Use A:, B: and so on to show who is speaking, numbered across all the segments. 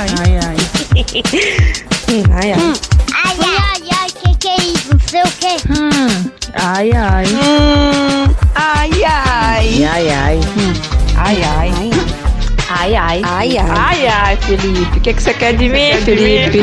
A: ai. Ai, ai.
B: Hum, ai, ai.
C: Hum. Ai, ai, ai, que que é isso? Não sei o que.
A: Hum. Ai, ai.
B: Hum, ai, ai.
A: Ai, ai.
B: Hum. Ai, ai.
A: Ai, ai.
B: Ai, ai. Ai, ai, Felipe. O que, que você quer de mim, Felipe?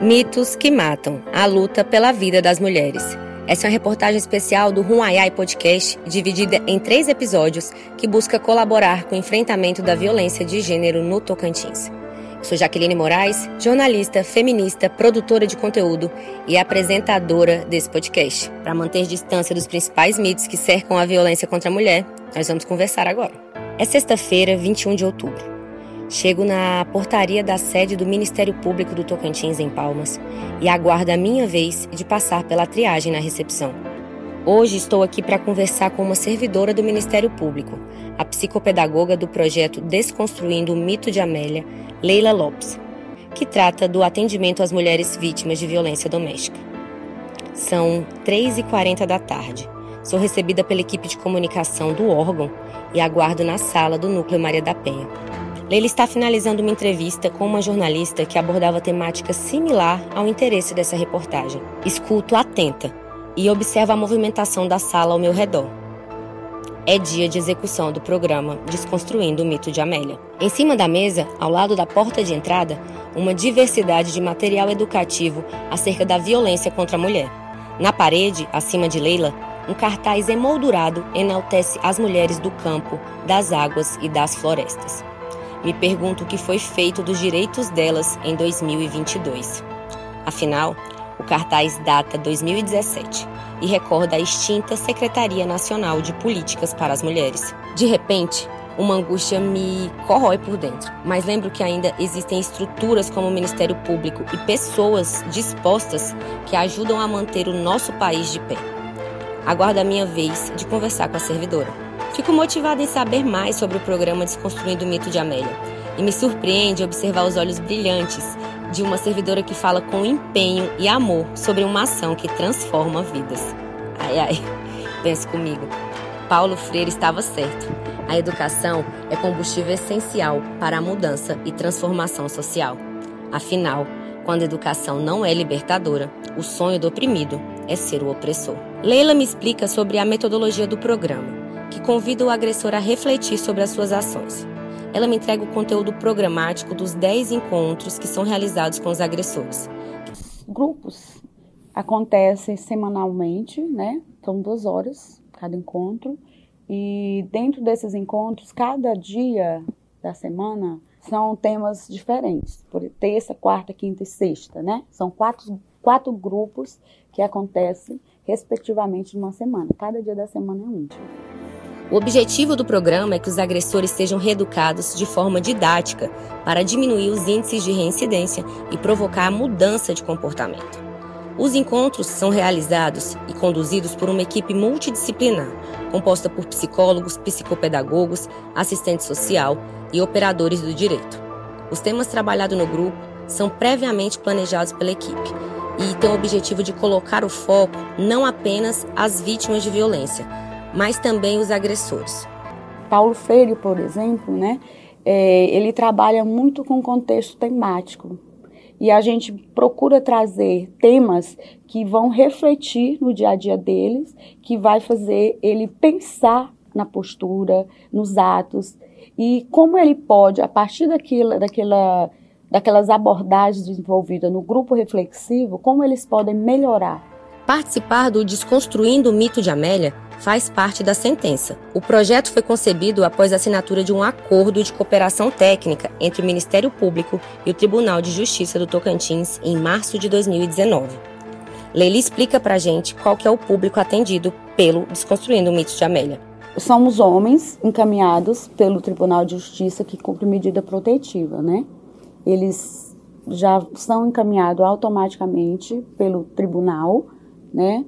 D: Mitos que matam. A luta pela vida das mulheres. Essa é uma reportagem especial do Ruaiai Podcast, dividida em três episódios, que busca colaborar com o enfrentamento da violência de gênero no Tocantins. Eu sou Jaqueline Moraes, jornalista, feminista, produtora de conteúdo e apresentadora desse podcast. Para manter distância dos principais mitos que cercam a violência contra a mulher, nós vamos conversar agora. É sexta-feira, 21 de outubro. Chego na portaria da sede do Ministério Público do Tocantins, em Palmas, e aguardo a minha vez de passar pela triagem na recepção. Hoje estou aqui para conversar com uma servidora do Ministério Público, a psicopedagoga do projeto Desconstruindo o Mito de Amélia, Leila Lopes, que trata do atendimento às mulheres vítimas de violência doméstica. São 3h40 da tarde. Sou recebida pela equipe de comunicação do órgão e aguardo na sala do Núcleo Maria da Penha. Leila está finalizando uma entrevista com uma jornalista que abordava temática similar ao interesse dessa reportagem. Escuto atenta e observo a movimentação da sala ao meu redor. É dia de execução do programa Desconstruindo o Mito de Amélia. Em cima da mesa, ao lado da porta de entrada, uma diversidade de material educativo acerca da violência contra a mulher. Na parede, acima de Leila, um cartaz emoldurado enaltece as mulheres do campo, das águas e das florestas. Me pergunto o que foi feito dos direitos delas em 2022. Afinal, o cartaz data 2017 e recorda a extinta Secretaria Nacional de Políticas para as Mulheres. De repente, uma angústia me corrói por dentro, mas lembro que ainda existem estruturas como o Ministério Público e pessoas dispostas que ajudam a manter o nosso país de pé. Aguardo a minha vez de conversar com a servidora. Fico motivada em saber mais sobre o programa Desconstruindo o Mito de Amélia. E me surpreende observar os olhos brilhantes de uma servidora que fala com empenho e amor sobre uma ação que transforma vidas. Ai, ai, pense comigo. Paulo Freire estava certo. A educação é combustível essencial para a mudança e transformação social. Afinal, quando a educação não é libertadora, o sonho do oprimido é ser o opressor. Leila me explica sobre a metodologia do programa que convida o agressor a refletir sobre as suas ações. Ela me entrega o conteúdo programático dos 10 encontros que são realizados com os agressores.
E: Grupos acontecem semanalmente, né? São duas horas cada encontro. E dentro desses encontros, cada dia da semana são temas diferentes. Por terça, quarta, quinta e sexta, né? São quatro, quatro grupos que acontecem respectivamente numa semana. Cada dia da semana é um.
D: O objetivo do programa é que os agressores sejam reeducados de forma didática para diminuir os índices de reincidência e provocar a mudança de comportamento. Os encontros são realizados e conduzidos por uma equipe multidisciplinar, composta por psicólogos, psicopedagogos, assistente social e operadores do direito. Os temas trabalhados no grupo são previamente planejados pela equipe e têm o objetivo de colocar o foco não apenas às vítimas de violência, mas também os agressores.
E: Paulo Freire, por exemplo, né, é, ele trabalha muito com contexto temático. E a gente procura trazer temas que vão refletir no dia a dia deles, que vai fazer ele pensar na postura, nos atos, e como ele pode, a partir daquilo, daquela, daquelas abordagens desenvolvidas no grupo reflexivo, como eles podem melhorar
D: Participar do Desconstruindo o Mito de Amélia faz parte da sentença. O projeto foi concebido após a assinatura de um acordo de cooperação técnica entre o Ministério Público e o Tribunal de Justiça do Tocantins em março de 2019. Leila explica pra gente qual que é o público atendido pelo Desconstruindo o Mito de Amélia.
E: Somos homens encaminhados pelo Tribunal de Justiça que cumpre medida protetiva, né? Eles já são encaminhados automaticamente pelo tribunal né?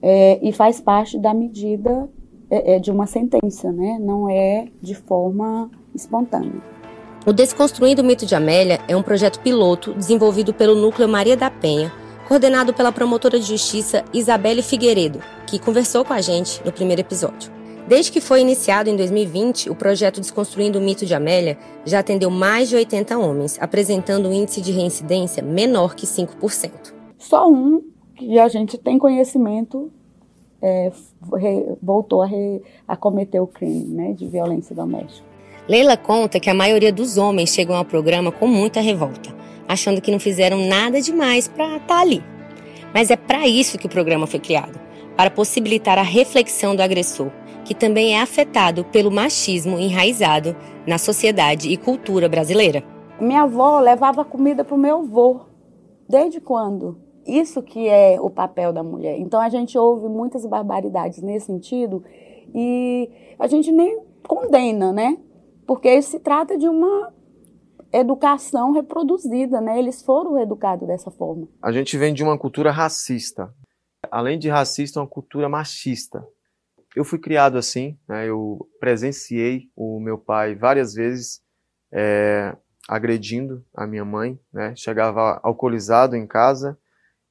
E: É, e faz parte da medida é, é, de uma sentença, né? Não é de forma espontânea.
D: O Desconstruindo o Mito de Amélia é um projeto piloto desenvolvido pelo Núcleo Maria da Penha, coordenado pela promotora de justiça Isabelle Figueiredo, que conversou com a gente no primeiro episódio. Desde que foi iniciado em 2020, o projeto Desconstruindo o Mito de Amélia já atendeu mais de 80 homens, apresentando um índice de reincidência menor que 5%.
E: Só um que a gente tem conhecimento é, voltou a, re, a, cometer o crime né, de violência doméstica.
D: Leila conta que a maioria dos homens chegam ao programa com muita revolta, achando que não fizeram nada demais para estar tá ali. Mas é para isso que o programa foi criado para possibilitar a reflexão do agressor que também é afetado pelo machismo enraizado na sociedade e cultura brasileira.
E: Minha avó levava comida para o meu avô. Desde quando? Isso que é o papel da mulher. Então a gente ouve muitas barbaridades nesse sentido e a gente nem condena, né? Porque se trata de uma educação reproduzida, né? Eles foram educados dessa forma.
F: A gente vem de uma cultura racista. Além de racista, uma cultura machista. Eu fui criado assim, né? eu presenciei o meu pai várias vezes é, agredindo a minha mãe, né? chegava alcoolizado em casa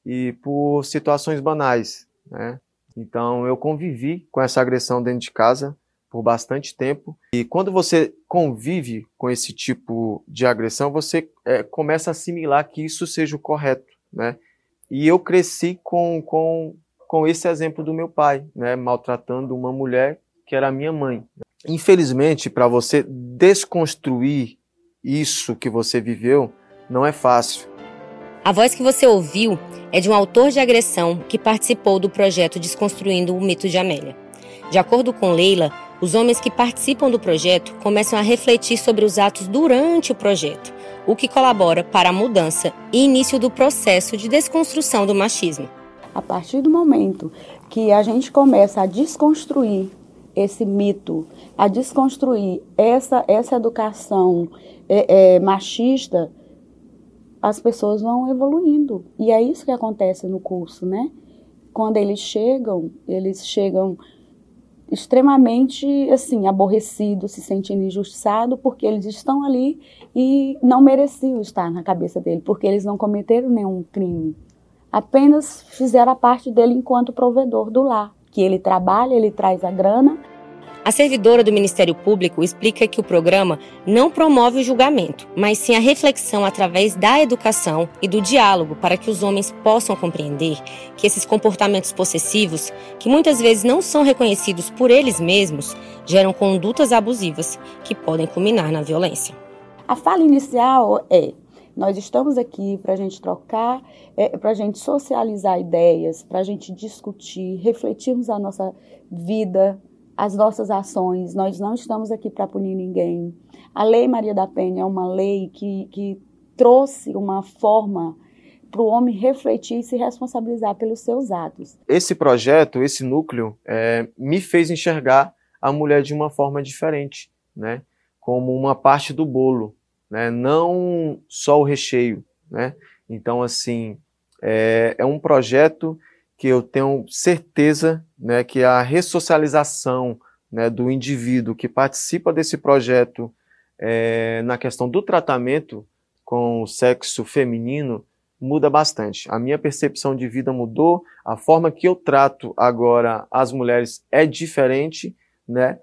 F: e por situações banais. Né? Então eu convivi com essa agressão dentro de casa por bastante tempo. E quando você convive com esse tipo de agressão, você é, começa a assimilar que isso seja o correto. Né? E eu cresci com, com com esse exemplo do meu pai, né, maltratando uma mulher que era minha mãe. Infelizmente, para você desconstruir isso que você viveu, não é fácil.
D: A voz que você ouviu é de um autor de agressão que participou do projeto Desconstruindo o Mito de Amélia. De acordo com Leila, os homens que participam do projeto começam a refletir sobre os atos durante o projeto, o que colabora para a mudança e início do processo de desconstrução do machismo.
E: A partir do momento que a gente começa a desconstruir esse mito, a desconstruir essa, essa educação é, é, machista, as pessoas vão evoluindo. E é isso que acontece no curso, né? Quando eles chegam, eles chegam extremamente assim aborrecidos, se sentindo injustiçados porque eles estão ali e não mereciam estar na cabeça dele, porque eles não cometeram nenhum crime apenas fizeram a parte dele enquanto provedor do lar, que ele trabalha, ele traz a grana.
D: A servidora do Ministério Público explica que o programa não promove o julgamento, mas sim a reflexão através da educação e do diálogo para que os homens possam compreender que esses comportamentos possessivos, que muitas vezes não são reconhecidos por eles mesmos, geram condutas abusivas que podem culminar na violência.
E: A fala inicial é: nós estamos aqui para a gente trocar, é, para a gente socializar ideias, para a gente discutir, refletirmos a nossa vida, as nossas ações. Nós não estamos aqui para punir ninguém. A Lei Maria da Penha é uma lei que, que trouxe uma forma para o homem refletir e se responsabilizar pelos seus atos.
F: Esse projeto, esse núcleo, é, me fez enxergar a mulher de uma forma diferente, né? como uma parte do bolo né? não só o recheio. Né? Então, assim, é, é um projeto que eu tenho certeza né, que a ressocialização né, do indivíduo que participa desse projeto é, na questão do tratamento com o sexo feminino muda bastante. A minha percepção de vida mudou, a forma que eu trato agora as mulheres é diferente, né?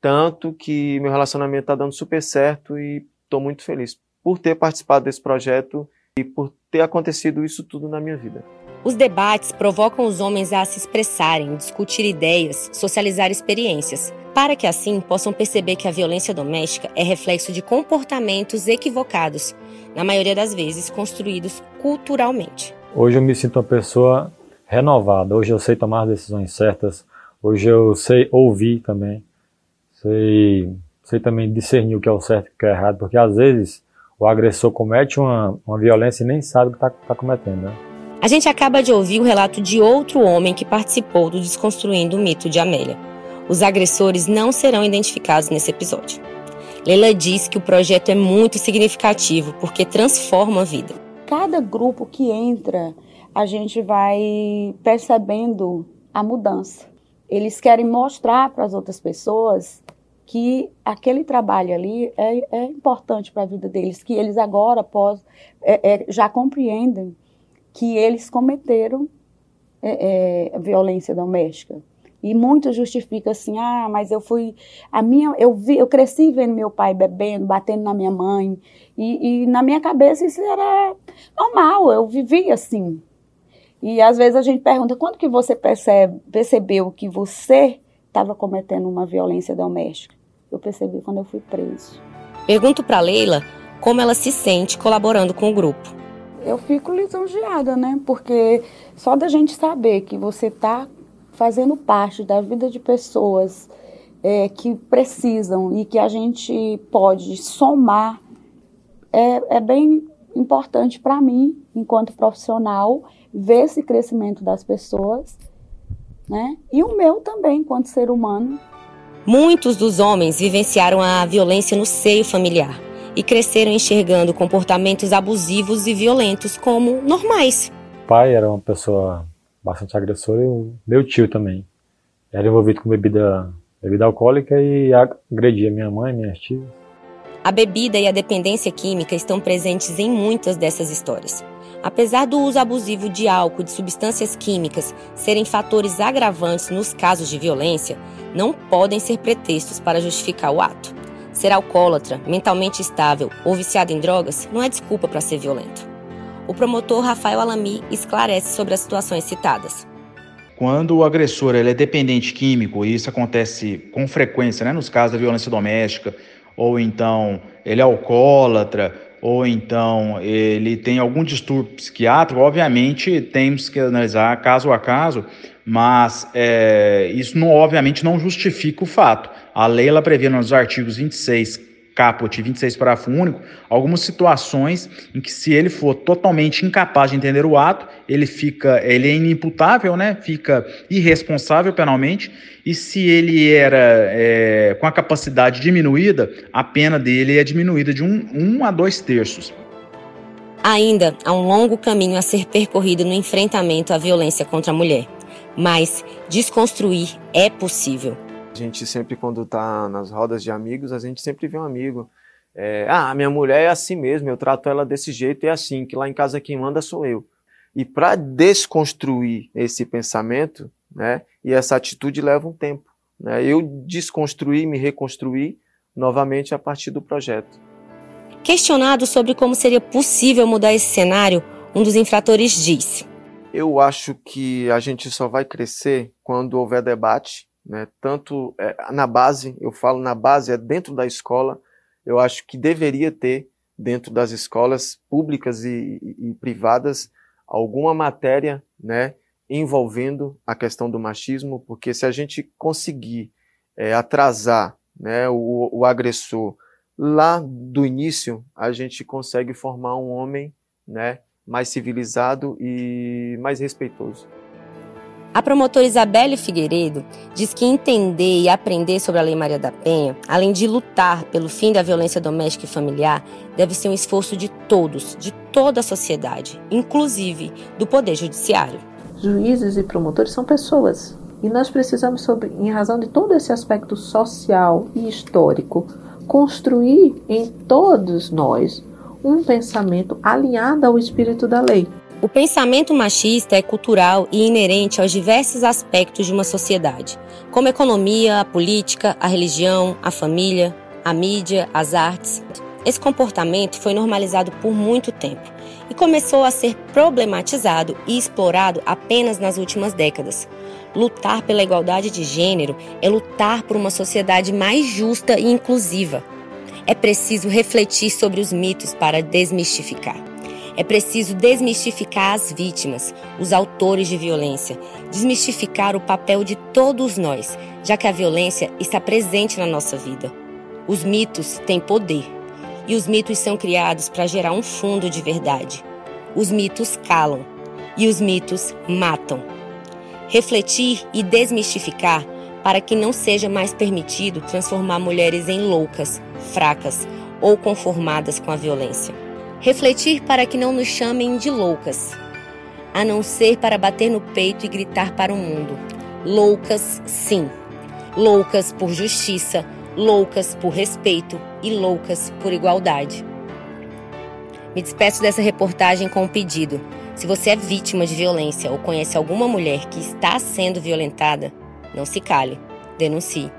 F: Tanto que meu relacionamento está dando super certo e estou muito feliz por ter participado desse projeto e por ter acontecido isso tudo na minha vida.
D: Os debates provocam os homens a se expressarem, discutir ideias, socializar experiências, para que assim possam perceber que a violência doméstica é reflexo de comportamentos equivocados, na maioria das vezes construídos culturalmente.
G: Hoje eu me sinto uma pessoa renovada, hoje eu sei tomar decisões certas, hoje eu sei ouvir também, sei sei também discernir o que é o certo e o que é errado, porque às vezes o agressor comete uma, uma violência e nem sabe o que está tá cometendo. Né?
D: A gente acaba de ouvir o relato de outro homem que participou do Desconstruindo o Mito de Amélia. Os agressores não serão identificados nesse episódio. Leila diz que o projeto é muito significativo porque transforma a vida.
E: Cada grupo que entra, a gente vai percebendo a mudança. Eles querem mostrar para as outras pessoas que aquele trabalho ali é, é importante para a vida deles, que eles agora pós, é, é, já compreendem que eles cometeram é, é, violência doméstica, E muito justifica assim, ah, mas eu fui, a minha, eu vi, eu cresci vendo meu pai bebendo, batendo na minha mãe, e, e na minha cabeça isso era normal, eu vivia assim. E às vezes a gente pergunta, quando que você percebe, percebeu que você estava cometendo uma violência doméstica? Eu percebi quando eu fui preso.
D: Pergunto para Leila como ela se sente colaborando com o grupo.
E: Eu fico lisonjeada, né? Porque só da gente saber que você está fazendo parte da vida de pessoas é, que precisam e que a gente pode somar é, é bem importante para mim, enquanto profissional, ver esse crescimento das pessoas, né? E o meu também, enquanto ser humano.
D: Muitos dos homens vivenciaram a violência no seio familiar e cresceram enxergando comportamentos abusivos e violentos como normais.
G: O pai era uma pessoa bastante agressora e o meu tio também. Era envolvido com bebida, bebida alcoólica e agredia minha mãe, minhas tias.
D: A bebida e a dependência química estão presentes em muitas dessas histórias. Apesar do uso abusivo de álcool e de substâncias químicas serem fatores agravantes nos casos de violência, não podem ser pretextos para justificar o ato. Ser alcoólatra, mentalmente estável ou viciado em drogas não é desculpa para ser violento. O promotor Rafael Alami esclarece sobre as situações citadas.
H: Quando o agressor ele é dependente químico, e isso acontece com frequência né, nos casos da violência doméstica, ou então ele é alcoólatra, ou então ele tem algum distúrbio psiquiátrico, obviamente temos que analisar caso a caso, mas é, isso não, obviamente não justifica o fato. A lei ela prevê nos artigos 26 caput 26 parágrafo único, algumas situações em que se ele for totalmente incapaz de entender o ato, ele fica, ele é inimputável, né? Fica irresponsável penalmente, e se ele era é, com a capacidade diminuída, a pena dele é diminuída de um, um a dois terços.
D: Ainda há um longo caminho a ser percorrido no enfrentamento à violência contra a mulher, mas desconstruir é possível.
F: A gente sempre, quando está nas rodas de amigos, a gente sempre vê um amigo. É, ah, minha mulher é assim mesmo, eu trato ela desse jeito e é assim, que lá em casa quem manda sou eu. E para desconstruir esse pensamento, né, e essa atitude leva um tempo. Né, eu desconstruí, me reconstruí novamente a partir do projeto.
D: Questionado sobre como seria possível mudar esse cenário, um dos infratores disse:
F: Eu acho que a gente só vai crescer quando houver debate né? Tanto é, na base, eu falo na base, é dentro da escola, eu acho que deveria ter dentro das escolas públicas e, e, e privadas alguma matéria, né, envolvendo a questão do machismo, porque se a gente conseguir é, atrasar, né, o, o agressor lá do início, a gente consegue formar um homem, né, mais civilizado e mais respeitoso.
D: A promotora Isabelle Figueiredo diz que entender e aprender sobre a Lei Maria da Penha, além de lutar pelo fim da violência doméstica e familiar, deve ser um esforço de todos, de toda a sociedade, inclusive do Poder Judiciário.
I: Juízes e promotores são pessoas e nós precisamos, sobre, em razão de todo esse aspecto social e histórico, construir em todos nós um pensamento alinhado ao espírito da lei.
D: O pensamento machista é cultural e inerente aos diversos aspectos de uma sociedade, como a economia, a política, a religião, a família, a mídia, as artes. Esse comportamento foi normalizado por muito tempo e começou a ser problematizado e explorado apenas nas últimas décadas. Lutar pela igualdade de gênero é lutar por uma sociedade mais justa e inclusiva. É preciso refletir sobre os mitos para desmistificar. É preciso desmistificar as vítimas, os autores de violência, desmistificar o papel de todos nós, já que a violência está presente na nossa vida. Os mitos têm poder e os mitos são criados para gerar um fundo de verdade. Os mitos calam e os mitos matam. Refletir e desmistificar para que não seja mais permitido transformar mulheres em loucas, fracas ou conformadas com a violência. Refletir para que não nos chamem de loucas, a não ser para bater no peito e gritar para o mundo: loucas, sim. Loucas por justiça, loucas por respeito e loucas por igualdade. Me despeço dessa reportagem com um pedido. Se você é vítima de violência ou conhece alguma mulher que está sendo violentada, Não se cale. Denuncie.